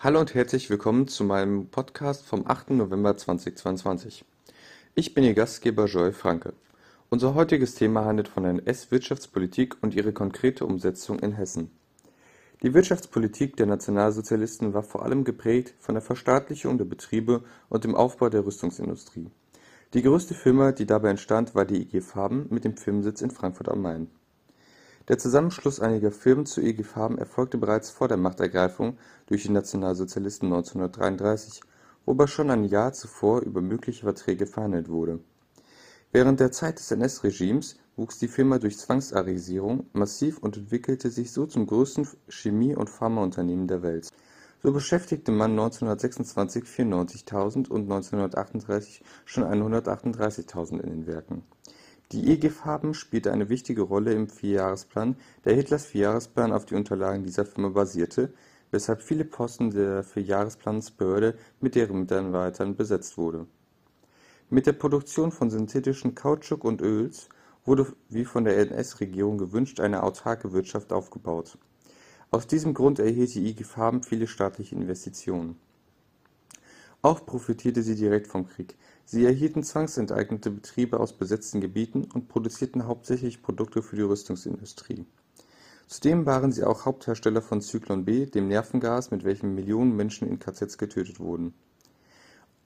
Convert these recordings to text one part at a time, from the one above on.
Hallo und herzlich willkommen zu meinem Podcast vom 8. November 2022. Ich bin Ihr Gastgeber Joy Franke. Unser heutiges Thema handelt von NS-Wirtschaftspolitik und ihre konkrete Umsetzung in Hessen. Die Wirtschaftspolitik der Nationalsozialisten war vor allem geprägt von der Verstaatlichung der Betriebe und dem Aufbau der Rüstungsindustrie. Die größte Firma, die dabei entstand, war die IG Farben mit dem Firmensitz in Frankfurt am Main. Der Zusammenschluss einiger Firmen zu IG Farben erfolgte bereits vor der Machtergreifung durch die Nationalsozialisten 1933, wobei schon ein Jahr zuvor über mögliche Verträge verhandelt wurde. Während der Zeit des NS-Regimes wuchs die Firma durch Zwangsarisierung massiv und entwickelte sich so zum größten Chemie- und Pharmaunternehmen der Welt. So beschäftigte man 1926 94.000 und 1938 schon 138.000 in den Werken die IG-Farben spielte eine wichtige Rolle im Vierjahresplan, da Hitlers Vierjahresplan auf die Unterlagen dieser Firma basierte, weshalb viele Posten der Vierjahresplansbehörde mit deren Mitarbeitern besetzt wurde. Mit der Produktion von synthetischen Kautschuk und Öls wurde wie von der NS-Regierung gewünscht eine autarke Wirtschaft aufgebaut. Aus diesem Grund erhielt die IG Farben viele staatliche Investitionen auch profitierte sie direkt vom Krieg. Sie erhielten zwangsenteignete Betriebe aus besetzten Gebieten und produzierten hauptsächlich Produkte für die Rüstungsindustrie. Zudem waren sie auch Haupthersteller von Zyklon B, dem Nervengas, mit welchem Millionen Menschen in KZs getötet wurden.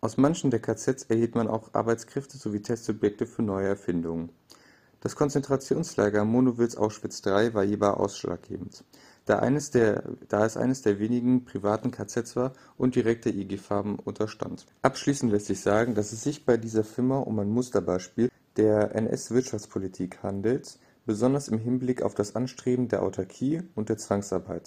Aus manchen der KZs erhielt man auch Arbeitskräfte sowie Testsubjekte für neue Erfindungen. Das Konzentrationslager Monowitz-Auschwitz III war hierbei ausschlaggebend da es eines der wenigen privaten KZs war und direkt der IG Farben unterstand. Abschließend lässt sich sagen, dass es sich bei dieser Firma um ein Musterbeispiel der NS-Wirtschaftspolitik handelt, besonders im Hinblick auf das Anstreben der Autarkie und der Zwangsarbeit